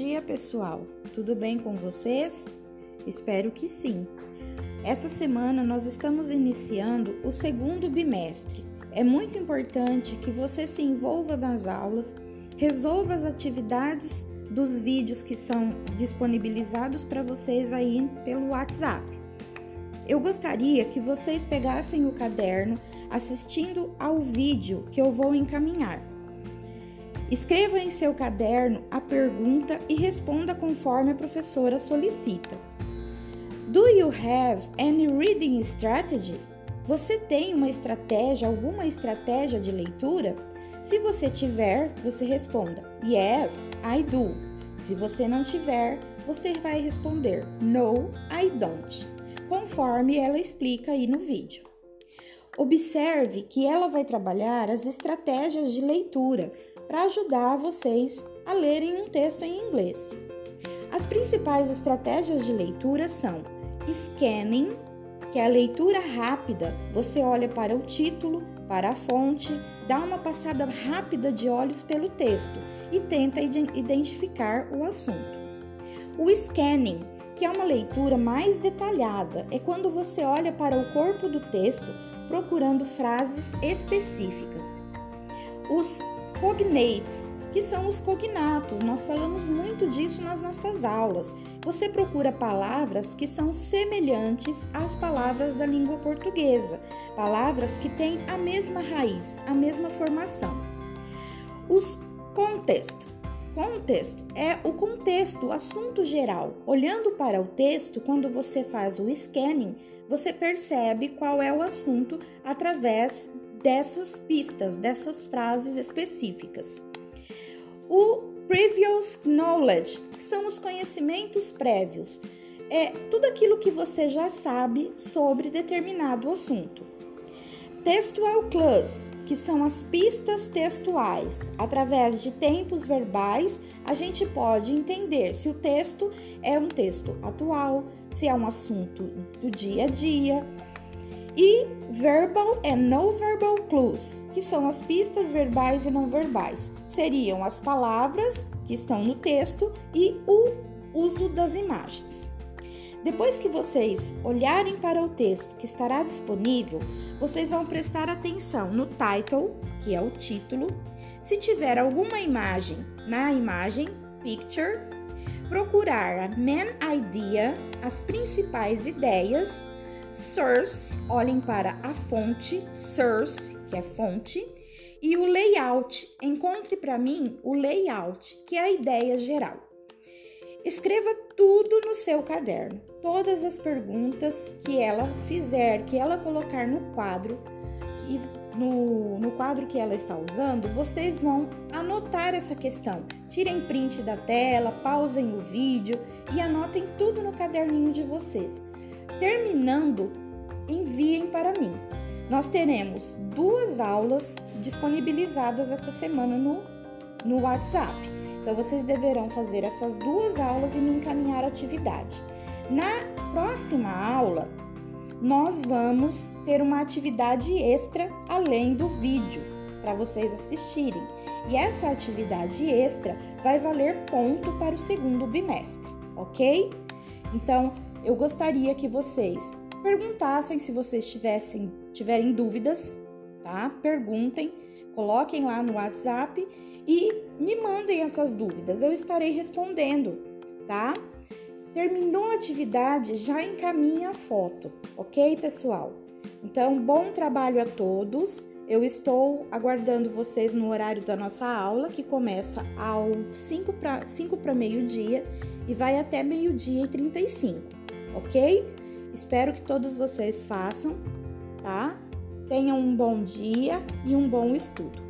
dia, pessoal! Tudo bem com vocês? Espero que sim. Essa semana nós estamos iniciando o segundo bimestre. É muito importante que você se envolva nas aulas, resolva as atividades dos vídeos que são disponibilizados para vocês aí pelo WhatsApp. Eu gostaria que vocês pegassem o caderno assistindo ao vídeo que eu vou encaminhar. Escreva em seu caderno a pergunta e responda conforme a professora solicita. Do you have any reading strategy? Você tem uma estratégia, alguma estratégia de leitura? Se você tiver, você responda Yes, I do. Se você não tiver, você vai responder No, I don't, conforme ela explica aí no vídeo. Observe que ela vai trabalhar as estratégias de leitura para ajudar vocês a lerem um texto em inglês. As principais estratégias de leitura são scanning, que é a leitura rápida. Você olha para o título, para a fonte, dá uma passada rápida de olhos pelo texto e tenta identificar o assunto. O scanning, que é uma leitura mais detalhada, é quando você olha para o corpo do texto procurando frases específicas. Os cognates, que são os cognatos. Nós falamos muito disso nas nossas aulas. Você procura palavras que são semelhantes às palavras da língua portuguesa, palavras que têm a mesma raiz, a mesma formação. Os contest. Contest é o contexto, o assunto geral. Olhando para o texto, quando você faz o scanning, você percebe qual é o assunto através dessas pistas, dessas frases específicas. O previous knowledge, são os conhecimentos prévios, é tudo aquilo que você já sabe sobre determinado assunto. Textual clues, que são as pistas textuais. Através de tempos verbais, a gente pode entender se o texto é um texto atual, se é um assunto do dia a dia, e verbal and no verbal clues, que são as pistas verbais e não verbais. Seriam as palavras que estão no texto e o uso das imagens. Depois que vocês olharem para o texto que estará disponível, vocês vão prestar atenção no title, que é o título. Se tiver alguma imagem na imagem, picture, procurar a main idea, as principais ideias source, olhem para a fonte, source, que é fonte, e o layout. Encontre para mim o layout, que é a ideia geral. Escreva tudo no seu caderno, todas as perguntas que ela fizer, que ela colocar no quadro, que no, no quadro que ela está usando, vocês vão anotar essa questão. Tirem print da tela, pausem o vídeo e anotem tudo no caderninho de vocês. Terminando, enviem para mim. Nós teremos duas aulas disponibilizadas esta semana no, no WhatsApp. Então, vocês deverão fazer essas duas aulas e me encaminhar a atividade. Na próxima aula, nós vamos ter uma atividade extra além do vídeo para vocês assistirem. E essa atividade extra vai valer ponto para o segundo bimestre, ok? Então, eu gostaria que vocês perguntassem se vocês tivessem, tiverem dúvidas, tá? Perguntem, coloquem lá no WhatsApp e me mandem essas dúvidas. Eu estarei respondendo, tá? Terminou a atividade, já encaminha a foto, ok, pessoal? Então, bom trabalho a todos. Eu estou aguardando vocês no horário da nossa aula, que começa ao 5 para 5 para meio-dia e vai até meio-dia e 35 ok? Espero que todos vocês façam, tá? Tenham um bom dia e um bom estudo.